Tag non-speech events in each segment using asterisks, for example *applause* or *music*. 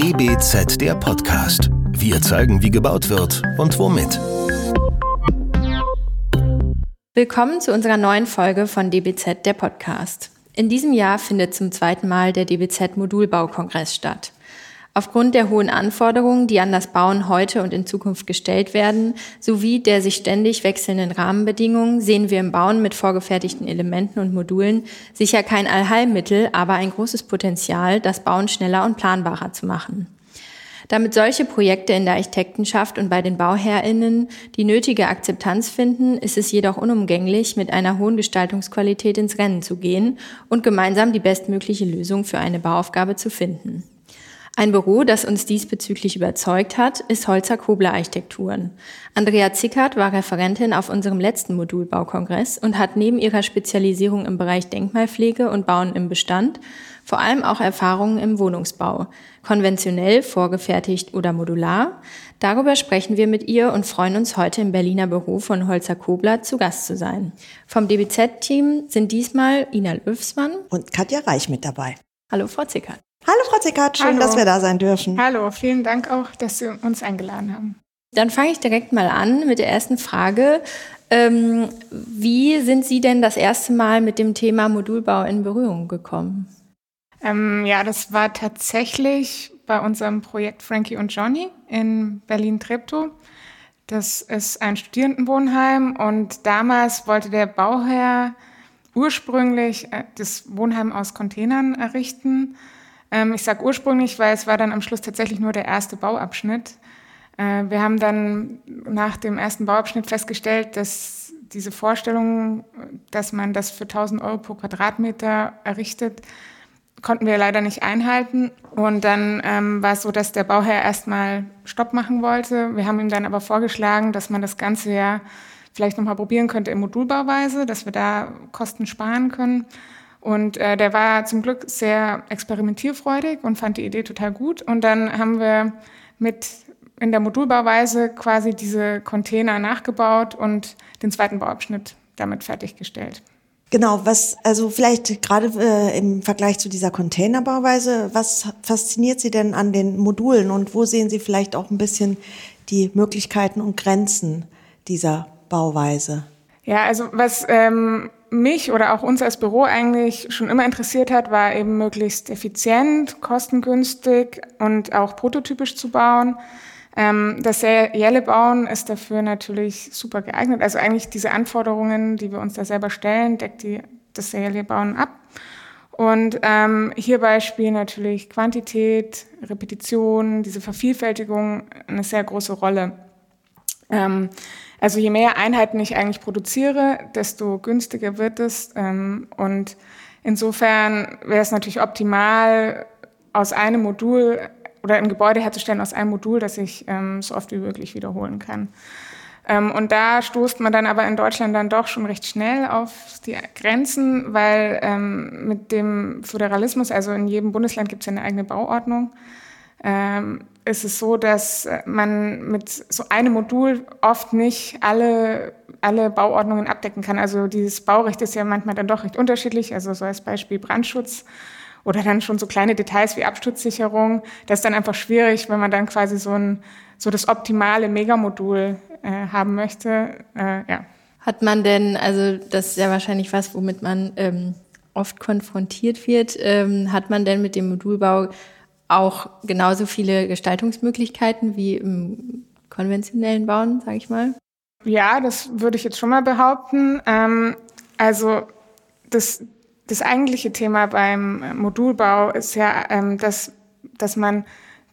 DBZ der Podcast. Wir zeigen, wie gebaut wird und womit. Willkommen zu unserer neuen Folge von DBZ der Podcast. In diesem Jahr findet zum zweiten Mal der DBZ Modulbaukongress statt. Aufgrund der hohen Anforderungen, die an das Bauen heute und in Zukunft gestellt werden, sowie der sich ständig wechselnden Rahmenbedingungen, sehen wir im Bauen mit vorgefertigten Elementen und Modulen sicher kein Allheilmittel, aber ein großes Potenzial, das Bauen schneller und planbarer zu machen. Damit solche Projekte in der Architektenschaft und bei den BauherrInnen die nötige Akzeptanz finden, ist es jedoch unumgänglich, mit einer hohen Gestaltungsqualität ins Rennen zu gehen und gemeinsam die bestmögliche Lösung für eine Bauaufgabe zu finden. Ein Büro, das uns diesbezüglich überzeugt hat, ist Holzer Kobler Architekturen. Andrea Zickert war Referentin auf unserem letzten Modulbaukongress und hat neben ihrer Spezialisierung im Bereich Denkmalpflege und Bauen im Bestand vor allem auch Erfahrungen im Wohnungsbau, konventionell, vorgefertigt oder modular. Darüber sprechen wir mit ihr und freuen uns heute im Berliner Büro von Holzer Kobler zu Gast zu sein. Vom DBZ-Team sind diesmal Ina Löfsmann und Katja Reich mit dabei. Hallo, Frau Zickert. Hallo Frau Zickert, schön, Hallo. dass wir da sein dürfen. Hallo, vielen Dank auch, dass Sie uns eingeladen haben. Dann fange ich direkt mal an mit der ersten Frage. Ähm, wie sind Sie denn das erste Mal mit dem Thema Modulbau in Berührung gekommen? Ähm, ja, das war tatsächlich bei unserem Projekt Frankie und Johnny in Berlin-Treptow. Das ist ein Studierendenwohnheim und damals wollte der Bauherr ursprünglich äh, das Wohnheim aus Containern errichten ähm, ich sage ursprünglich, weil es war dann am Schluss tatsächlich nur der erste Bauabschnitt. Äh, wir haben dann nach dem ersten Bauabschnitt festgestellt, dass diese Vorstellung, dass man das für 1000 Euro pro Quadratmeter errichtet, konnten wir leider nicht einhalten. Und dann ähm, war es so, dass der Bauherr erstmal Stopp machen wollte. Wir haben ihm dann aber vorgeschlagen, dass man das ganze ja vielleicht nochmal probieren könnte in Modulbauweise, dass wir da Kosten sparen können. Und äh, der war zum Glück sehr experimentierfreudig und fand die Idee total gut. Und dann haben wir mit in der Modulbauweise quasi diese Container nachgebaut und den zweiten Bauabschnitt damit fertiggestellt. Genau, was, also vielleicht gerade äh, im Vergleich zu dieser Containerbauweise, was fasziniert Sie denn an den Modulen und wo sehen Sie vielleicht auch ein bisschen die Möglichkeiten und Grenzen dieser Bauweise? Ja, also was ähm, mich oder auch uns als Büro eigentlich schon immer interessiert hat, war eben möglichst effizient, kostengünstig und auch prototypisch zu bauen. Ähm, das serielle Bauen ist dafür natürlich super geeignet. Also eigentlich diese Anforderungen, die wir uns da selber stellen, deckt die, das serielle Bauen ab. Und ähm, hierbei spielen natürlich Quantität, Repetition, diese Vervielfältigung eine sehr große Rolle. Ähm, also je mehr Einheiten ich eigentlich produziere, desto günstiger wird es. Ähm, und insofern wäre es natürlich optimal, aus einem Modul oder ein Gebäude herzustellen aus einem Modul, das ich ähm, so oft wie möglich wiederholen kann. Ähm, und da stoßt man dann aber in Deutschland dann doch schon recht schnell auf die Grenzen, weil mit dem Föderalismus, also in jedem Bundesland gibt es ja eine eigene Bauordnung, ist es so, dass man mit so einem Modul oft nicht alle, alle Bauordnungen abdecken kann. Also dieses Baurecht ist ja manchmal dann doch recht unterschiedlich. Also so als Beispiel Brandschutz oder dann schon so kleine Details wie Absturzsicherung. Das ist dann einfach schwierig, wenn man dann quasi so ein so das optimale Megamodul äh, haben möchte. Äh, ja. Hat man denn, also das ist ja wahrscheinlich was, womit man ähm, oft konfrontiert wird, ähm, hat man denn mit dem Modulbau auch genauso viele Gestaltungsmöglichkeiten wie im konventionellen Bauen, sage ich mal? Ja, das würde ich jetzt schon mal behaupten. Ähm, also das, das eigentliche Thema beim Modulbau ist ja, ähm, dass, dass man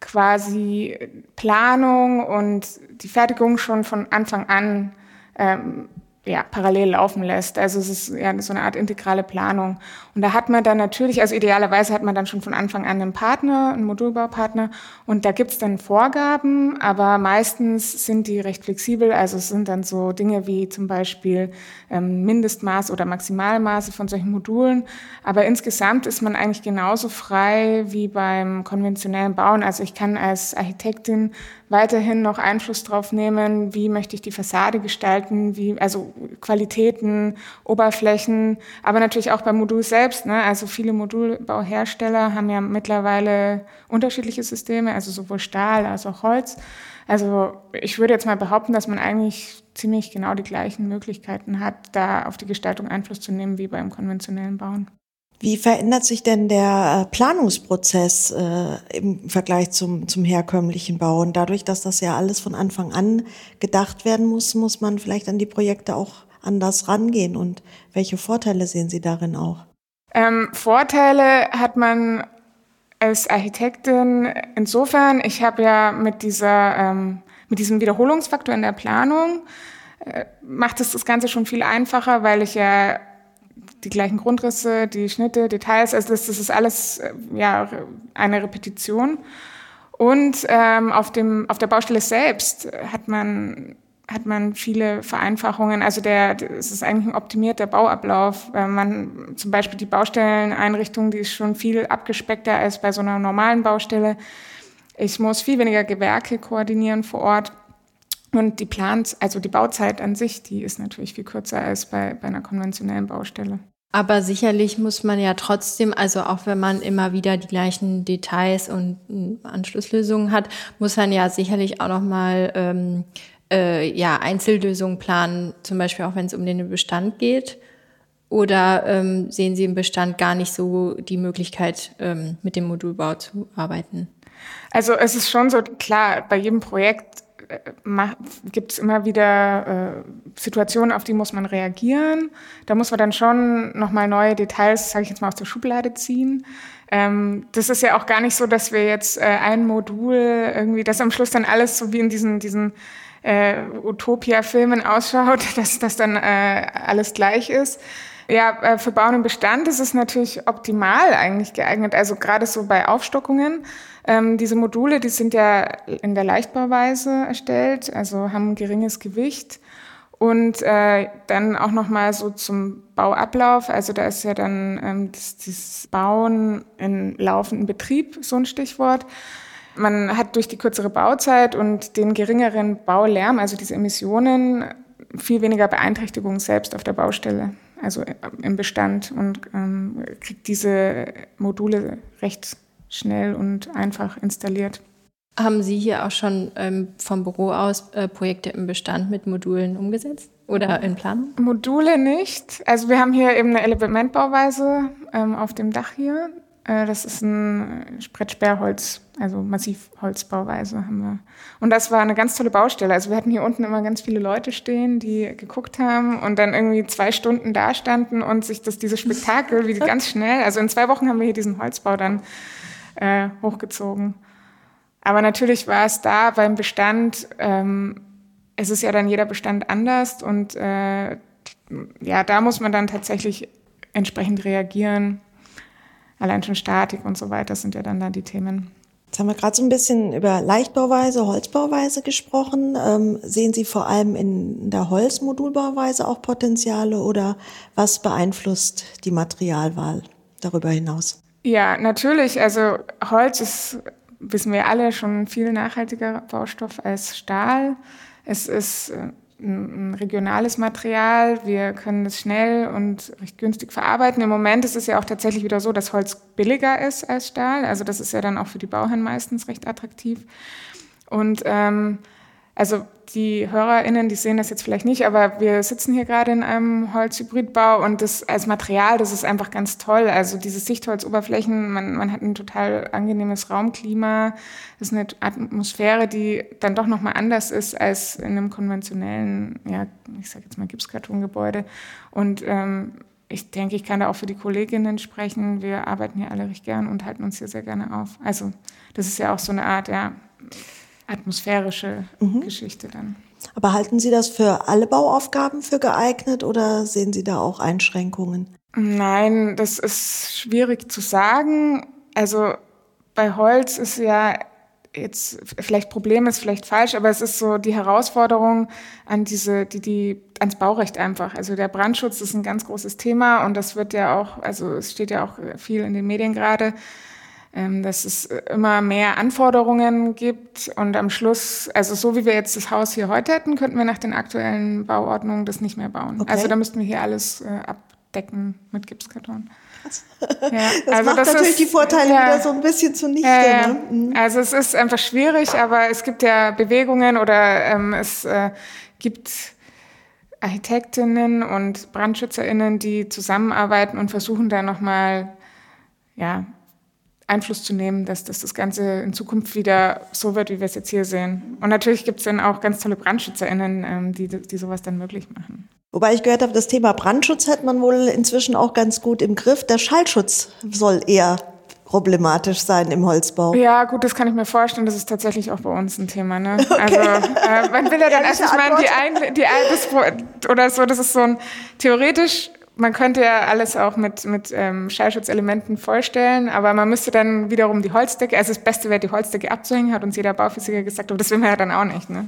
quasi Planung und die Fertigung schon von Anfang an ähm, ja, parallel laufen lässt. Also es ist ja so eine Art integrale Planung. Und da hat man dann natürlich, also idealerweise hat man dann schon von Anfang an einen Partner, einen Modulbaupartner. Und da gibt's dann Vorgaben, aber meistens sind die recht flexibel. Also es sind dann so Dinge wie zum Beispiel ähm, Mindestmaß oder Maximalmaße von solchen Modulen. Aber insgesamt ist man eigentlich genauso frei wie beim konventionellen Bauen. Also ich kann als Architektin weiterhin noch Einfluss drauf nehmen, wie möchte ich die Fassade gestalten, wie, also Qualitäten, Oberflächen, aber natürlich auch beim Modul selbst. Ne? Also viele Modulbauhersteller haben ja mittlerweile unterschiedliche Systeme, also sowohl Stahl als auch Holz. Also ich würde jetzt mal behaupten, dass man eigentlich ziemlich genau die gleichen Möglichkeiten hat, da auf die Gestaltung Einfluss zu nehmen wie beim konventionellen Bauen. Wie verändert sich denn der äh, Planungsprozess äh, im Vergleich zum, zum herkömmlichen Bauen? Dadurch, dass das ja alles von Anfang an gedacht werden muss, muss man vielleicht an die Projekte auch anders rangehen. Und welche Vorteile sehen Sie darin auch? Ähm, Vorteile hat man als Architektin insofern, ich habe ja mit dieser ähm, mit diesem Wiederholungsfaktor in der Planung äh, macht es das Ganze schon viel einfacher, weil ich ja die gleichen Grundrisse, die Schnitte, Details, also das, das ist alles äh, ja eine Repetition. Und ähm, auf, dem, auf der Baustelle selbst hat man, hat man viele Vereinfachungen. Also der, es ist eigentlich ein optimierter Bauablauf. Man, zum Beispiel die Baustelleneinrichtung, die ist schon viel abgespeckter als bei so einer normalen Baustelle. Ich muss viel weniger Gewerke koordinieren vor Ort. Und die Plans, also die Bauzeit an sich, die ist natürlich viel kürzer als bei, bei einer konventionellen Baustelle. Aber sicherlich muss man ja trotzdem, also auch wenn man immer wieder die gleichen Details und hm, Anschlusslösungen hat, muss man ja sicherlich auch noch mal ähm, äh, ja Einzellösungen planen, zum Beispiel auch wenn es um den Bestand geht. Oder ähm, sehen Sie im Bestand gar nicht so die Möglichkeit, ähm, mit dem Modulbau zu arbeiten? Also es ist schon so klar, bei jedem Projekt gibt es immer wieder äh, Situationen, auf die muss man reagieren. Da muss man dann schon nochmal neue Details, sage ich jetzt mal, aus der Schublade ziehen. Ähm, das ist ja auch gar nicht so, dass wir jetzt äh, ein Modul irgendwie, dass am Schluss dann alles so wie in diesen, diesen äh, Utopia-Filmen ausschaut, *laughs* dass das dann äh, alles gleich ist. Ja, äh, für Bauen und Bestand ist es natürlich optimal eigentlich geeignet. Also gerade so bei Aufstockungen. Ähm, diese Module, die sind ja in der Leichtbauweise erstellt, also haben geringes Gewicht. Und äh, dann auch noch mal so zum Bauablauf. Also da ist ja dann ähm, das, das Bauen in laufenden Betrieb so ein Stichwort. Man hat durch die kürzere Bauzeit und den geringeren Baulärm, also diese Emissionen, viel weniger Beeinträchtigung selbst auf der Baustelle, also im Bestand und ähm, kriegt diese Module recht schnell und einfach installiert. Haben Sie hier auch schon ähm, vom Büro aus äh, Projekte im Bestand mit Modulen umgesetzt oder in Planung? Module nicht. Also wir haben hier eben eine Elementbauweise ähm, auf dem Dach hier. Äh, das ist ein Spreadsperrholz, also Massivholzbauweise haben wir. Und das war eine ganz tolle Baustelle. Also wir hatten hier unten immer ganz viele Leute stehen, die geguckt haben und dann irgendwie zwei Stunden da standen und sich das, dieses Spektakel, wie *laughs* ganz schnell, also in zwei Wochen haben wir hier diesen Holzbau dann äh, hochgezogen. Aber natürlich war es da beim Bestand, ähm, es ist ja dann jeder Bestand anders und äh, ja, da muss man dann tatsächlich entsprechend reagieren. Allein schon Statik und so weiter sind ja dann da die Themen. Jetzt haben wir gerade so ein bisschen über Leichtbauweise, Holzbauweise gesprochen. Ähm, sehen Sie vor allem in der Holzmodulbauweise auch Potenziale oder was beeinflusst die Materialwahl darüber hinaus? Ja, natürlich. Also Holz ist, wissen wir alle, schon viel nachhaltiger Baustoff als Stahl. Es ist äh, ein regionales Material. Wir können es schnell und recht günstig verarbeiten. Im Moment ist es ja auch tatsächlich wieder so, dass Holz billiger ist als Stahl. Also das ist ja dann auch für die Bauherren meistens recht attraktiv. Und ähm, also die HörerInnen, die sehen das jetzt vielleicht nicht, aber wir sitzen hier gerade in einem Holzhybridbau und das als Material, das ist einfach ganz toll. Also diese Sichtholzoberflächen, man, man hat ein total angenehmes Raumklima. Das ist eine Atmosphäre, die dann doch nochmal anders ist als in einem konventionellen, ja, ich sag jetzt mal Gipskartongebäude. Und ähm, ich denke, ich kann da auch für die Kolleginnen sprechen. Wir arbeiten hier alle recht gern und halten uns hier sehr gerne auf. Also das ist ja auch so eine Art, ja, atmosphärische mhm. Geschichte dann. Aber halten Sie das für alle Bauaufgaben für geeignet oder sehen Sie da auch Einschränkungen? Nein, das ist schwierig zu sagen. Also bei Holz ist ja jetzt vielleicht Problem ist vielleicht falsch, aber es ist so die Herausforderung an diese, die, die, ans Baurecht einfach. Also der Brandschutz ist ein ganz großes Thema und das wird ja auch, also es steht ja auch viel in den Medien gerade dass es immer mehr Anforderungen gibt und am Schluss, also so wie wir jetzt das Haus hier heute hätten, könnten wir nach den aktuellen Bauordnungen das nicht mehr bauen. Okay. Also da müssten wir hier alles äh, abdecken mit Gipskarton. Ja, das also macht das natürlich ist, die Vorteile ja, wieder so ein bisschen zunichte. Ja, ne? mhm. Also es ist einfach schwierig, aber es gibt ja Bewegungen oder ähm, es äh, gibt Architektinnen und BrandschützerInnen, die zusammenarbeiten und versuchen da nochmal ja, Einfluss zu nehmen, dass, dass das Ganze in Zukunft wieder so wird, wie wir es jetzt hier sehen. Und natürlich gibt es dann auch ganz tolle BrandschützerInnen, ähm, die, die sowas dann möglich machen. Wobei ich gehört habe, das Thema Brandschutz hat man wohl inzwischen auch ganz gut im Griff. Der Schallschutz soll eher problematisch sein im Holzbau. Ja, gut, das kann ich mir vorstellen. Das ist tatsächlich auch bei uns ein Thema. Ne? *laughs* Okay. Also äh, man will ja dann, meine, die, ein, die das, oder so, das ist so ein theoretisch man könnte ja alles auch mit, mit ähm, Schallschutzelementen vollstellen, aber man müsste dann wiederum die Holzdecke, also das Beste wäre, die Holzdecke abzuhängen, hat uns jeder Bauphysiker gesagt, aber das will man ja dann auch nicht. Ne?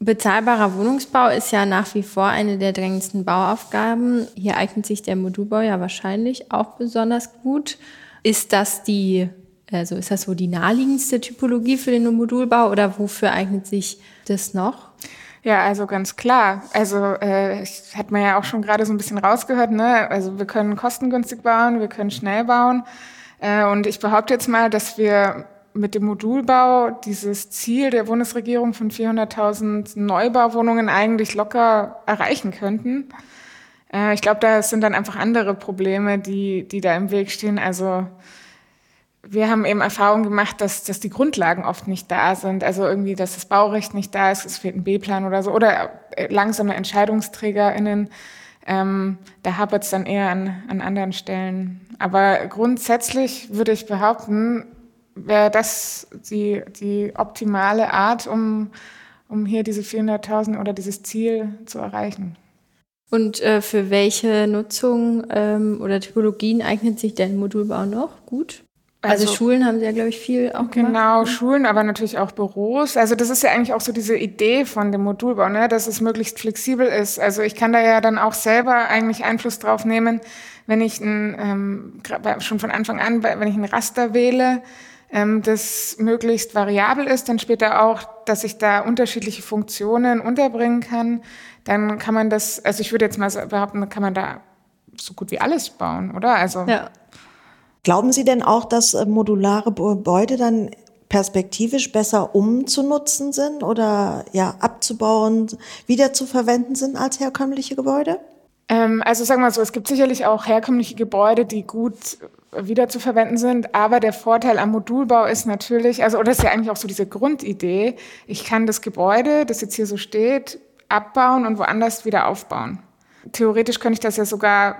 Bezahlbarer Wohnungsbau ist ja nach wie vor eine der drängendsten Bauaufgaben. Hier eignet sich der Modulbau ja wahrscheinlich auch besonders gut. Ist das die, also ist das so die naheliegendste Typologie für den Modulbau oder wofür eignet sich das noch? Ja, also ganz klar. Also äh, hat man ja auch schon gerade so ein bisschen rausgehört. Ne? Also wir können kostengünstig bauen, wir können schnell bauen. Äh, und ich behaupte jetzt mal, dass wir mit dem Modulbau dieses Ziel der Bundesregierung von 400.000 Neubauwohnungen eigentlich locker erreichen könnten. Äh, ich glaube, da sind dann einfach andere Probleme, die, die da im Weg stehen. Also wir haben eben Erfahrung gemacht, dass, dass die Grundlagen oft nicht da sind. Also irgendwie, dass das Baurecht nicht da ist, es fehlt ein B-Plan oder so. Oder äh, langsame EntscheidungsträgerInnen. Ähm, da hapert es dann eher an, an anderen Stellen. Aber grundsätzlich würde ich behaupten, wäre das die, die optimale Art, um, um hier diese 400.000 oder dieses Ziel zu erreichen. Und äh, für welche Nutzung ähm, oder Typologien eignet sich denn Modulbau noch gut? Also, also, Schulen haben Sie ja, glaube ich, viel auch Genau, gemacht. Ne? Schulen, aber natürlich auch Büros. Also das ist ja eigentlich auch so diese Idee von dem Modulbau, ne? dass es möglichst flexibel ist. Also ich kann da ja dann auch selber eigentlich Einfluss drauf nehmen, wenn ich ein, ähm, schon von Anfang an, wenn ich ein Raster wähle, ähm, das möglichst variabel ist, dann später auch, dass ich da unterschiedliche Funktionen unterbringen kann, dann kann man das, also ich würde jetzt mal behaupten, kann man da so gut wie alles bauen, oder? Also ja. Glauben Sie denn auch, dass äh, modulare Gebäude dann perspektivisch besser umzunutzen sind oder ja abzubauen, wiederzuverwenden sind als herkömmliche Gebäude? Ähm, also sagen wir so, es gibt sicherlich auch herkömmliche Gebäude, die gut wiederzuverwenden sind, aber der Vorteil am Modulbau ist natürlich, also oder ist ja eigentlich auch so diese Grundidee, ich kann das Gebäude, das jetzt hier so steht, abbauen und woanders wieder aufbauen. Theoretisch könnte ich das ja sogar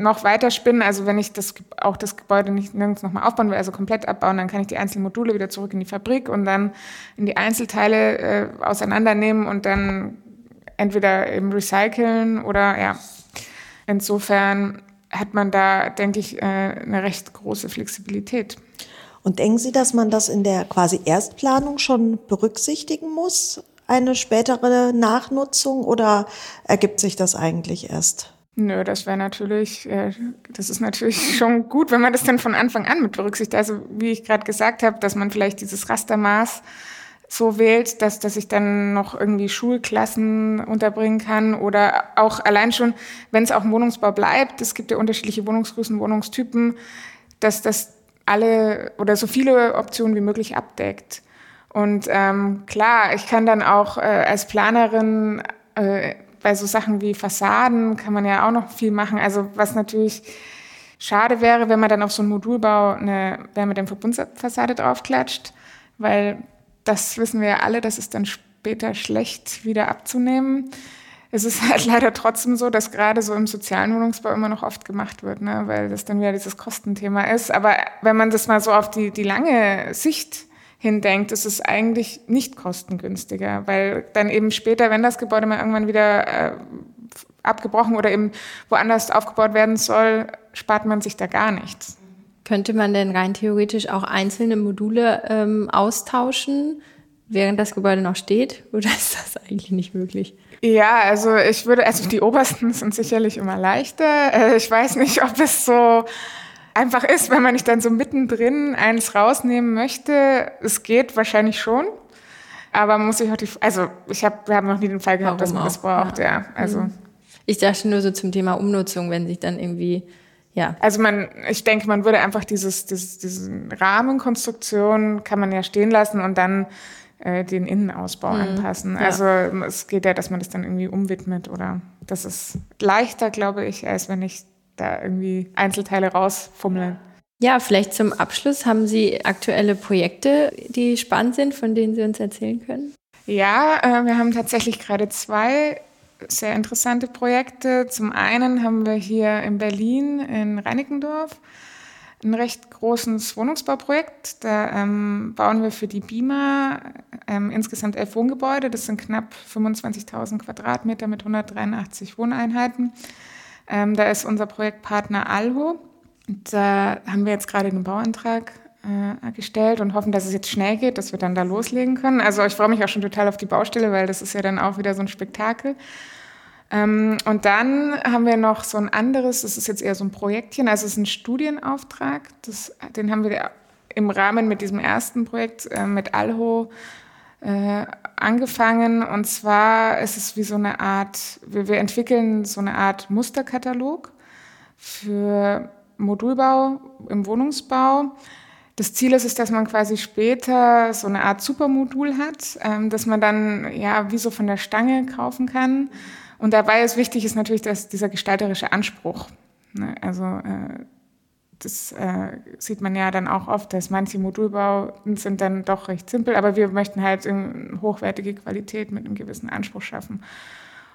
noch weiter spinnen. Also wenn ich das, auch das Gebäude nicht nirgends nochmal aufbauen will, also komplett abbauen, dann kann ich die einzelnen Module wieder zurück in die Fabrik und dann in die Einzelteile äh, auseinandernehmen und dann entweder eben recyceln oder ja. Insofern hat man da, denke ich, äh, eine recht große Flexibilität. Und denken Sie, dass man das in der quasi Erstplanung schon berücksichtigen muss? Eine spätere Nachnutzung oder ergibt sich das eigentlich erst? Nö, das wäre natürlich, äh, das ist natürlich *laughs* schon gut, wenn man das dann von Anfang an mit berücksichtigt. Also wie ich gerade gesagt habe, dass man vielleicht dieses Rastermaß so wählt, dass, dass ich dann noch irgendwie Schulklassen unterbringen kann oder auch allein schon, wenn es auch im Wohnungsbau bleibt, es gibt ja unterschiedliche Wohnungsgrößen, Wohnungstypen, dass das alle oder so viele Optionen wie möglich abdeckt. Und ähm, klar, ich kann dann auch äh, als Planerin äh, bei so Sachen wie Fassaden kann man ja auch noch viel machen. Also was natürlich schade wäre, wenn man dann auf so einen Modulbau eine Wärmedämmverbundfassade draufklatscht, weil das wissen wir ja alle, das ist dann später schlecht wieder abzunehmen. Es ist halt *laughs* leider trotzdem so, dass gerade so im sozialen Wohnungsbau immer noch oft gemacht wird, ne? weil das dann wieder dieses Kostenthema ist. Aber wenn man das mal so auf die, die lange Sicht hindenkt, ist es eigentlich nicht kostengünstiger, weil dann eben später, wenn das Gebäude mal irgendwann wieder äh, abgebrochen oder eben woanders aufgebaut werden soll, spart man sich da gar nichts. Könnte man denn rein theoretisch auch einzelne Module ähm, austauschen, während das Gebäude noch steht? *laughs* Oder ist das eigentlich nicht möglich? Ja, also ich würde, also die obersten *laughs* sind sicherlich immer leichter. Äh, ich weiß nicht, ob es so einfach ist, wenn man nicht dann so mittendrin eins rausnehmen möchte. Es geht wahrscheinlich schon. Aber man muss sich auch die, also ich habe, wir haben noch nie den Fall gehabt, Warum dass man das braucht, ja. ja. Also. Mhm. Ich dachte nur so zum Thema Umnutzung, wenn sich dann irgendwie, ja. Also man, ich denke, man würde einfach dieses, dieses, diesen Rahmenkonstruktion kann man ja stehen lassen und dann äh, den Innenausbau mhm. anpassen. Ja. Also es geht ja, dass man das dann irgendwie umwidmet oder das ist leichter, glaube ich, als wenn ich da irgendwie Einzelteile rausfummeln. Ja, vielleicht zum Abschluss haben Sie aktuelle Projekte, die spannend sind, von denen Sie uns erzählen können? Ja, äh, wir haben tatsächlich gerade zwei sehr interessante Projekte. Zum einen haben wir hier in Berlin in Reinickendorf ein recht großes Wohnungsbauprojekt. Da ähm, bauen wir für die BIMA ähm, insgesamt elf Wohngebäude. Das sind knapp 25.000 Quadratmeter mit 183 Wohneinheiten. Ähm, da ist unser Projektpartner Alho. Da haben wir jetzt gerade den Bauantrag äh, gestellt und hoffen, dass es jetzt schnell geht, dass wir dann da loslegen können. Also ich freue mich auch schon total auf die Baustelle, weil das ist ja dann auch wieder so ein Spektakel. Ähm, und dann haben wir noch so ein anderes, das ist jetzt eher so ein Projektchen, also es ist ein Studienauftrag. Das, den haben wir im Rahmen mit diesem ersten Projekt äh, mit Alho äh, angefangen. Und zwar ist es wie so eine Art, wir, wir entwickeln so eine Art Musterkatalog für Modulbau im Wohnungsbau. Das Ziel ist es, dass man quasi später so eine Art Supermodul hat, ähm, dass man dann ja wie so von der Stange kaufen kann. Und dabei ist wichtig ist natürlich dass dieser gestalterische Anspruch. Ne? Also äh, das äh, sieht man ja dann auch oft, dass manche Modulbauten sind dann doch recht simpel, aber wir möchten halt hochwertige Qualität mit einem gewissen Anspruch schaffen.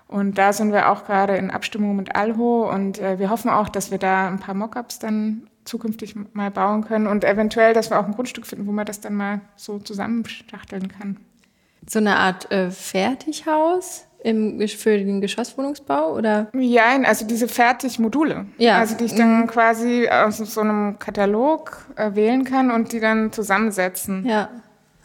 Und da sind wir auch gerade in Abstimmung mit Alho und äh, wir hoffen auch, dass wir da ein paar Mockups dann zukünftig mal bauen können und eventuell, dass wir auch ein Grundstück finden, wo man das dann mal so zusammenschachteln kann. So eine Art äh, Fertighaus? Im, für den Geschosswohnungsbau oder? Ja, also diese Fertigmodule. Ja. Also die ich dann mhm. quasi aus so einem Katalog äh, wählen kann und die dann zusammensetzen. Ja.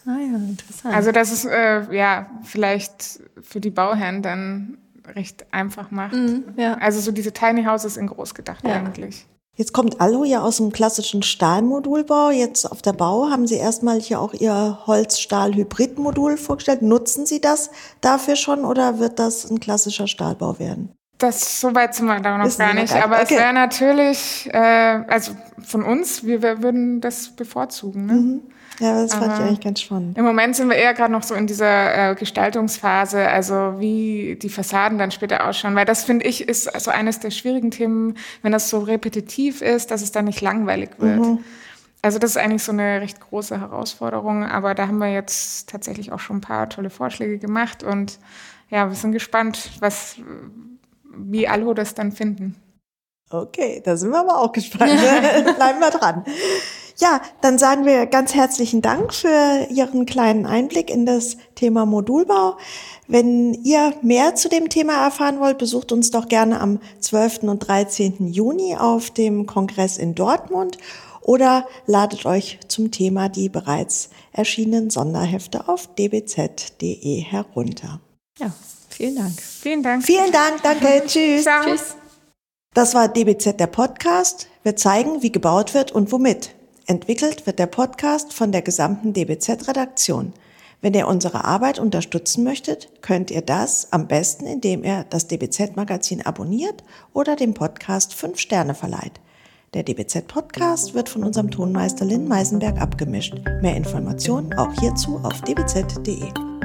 Ah ja, interessant. Also das ist äh, ja vielleicht für die Bauherren dann recht einfach macht. Mhm, ja. Also so diese Tiny Houses in groß gedacht ja. eigentlich. Jetzt kommt Alu ja aus dem klassischen Stahlmodulbau. Jetzt auf der Bau haben Sie erstmal hier auch Ihr Holz-Stahl-Hybrid-Modul vorgestellt. Nutzen Sie das dafür schon oder wird das ein klassischer Stahlbau werden? Das so weit sind wir da noch gar nicht. Aber okay. es wäre natürlich, äh, also von uns, wir, wir würden das bevorzugen. Ne? Mhm. Ja, das fand Aber ich eigentlich ganz spannend. Im Moment sind wir eher gerade noch so in dieser äh, Gestaltungsphase, also wie die Fassaden dann später ausschauen, weil das finde ich ist so eines der schwierigen Themen, wenn das so repetitiv ist, dass es dann nicht langweilig wird. Mhm. Also das ist eigentlich so eine recht große Herausforderung, aber da haben wir jetzt tatsächlich auch schon ein paar tolle Vorschläge gemacht und ja, wir sind gespannt, was, wie Alho das dann finden. Okay, da sind wir aber auch gespannt. *laughs* Bleiben wir dran. Ja, dann sagen wir ganz herzlichen Dank für Ihren kleinen Einblick in das Thema Modulbau. Wenn ihr mehr zu dem Thema erfahren wollt, besucht uns doch gerne am 12. und 13. Juni auf dem Kongress in Dortmund oder ladet euch zum Thema die bereits erschienenen Sonderhefte auf dbz.de herunter. Ja, vielen Dank. Vielen Dank. Vielen Dank, danke, *laughs* tschüss. Ciao. Tschüss. Das war DBZ der Podcast. Wir zeigen, wie gebaut wird und womit. Entwickelt wird der Podcast von der gesamten DBZ-Redaktion. Wenn ihr unsere Arbeit unterstützen möchtet, könnt ihr das am besten, indem ihr das DBZ-Magazin abonniert oder dem Podcast fünf Sterne verleiht. Der DBZ-Podcast wird von unserem Tonmeister Lynn Meisenberg abgemischt. Mehr Informationen auch hierzu auf dbz.de.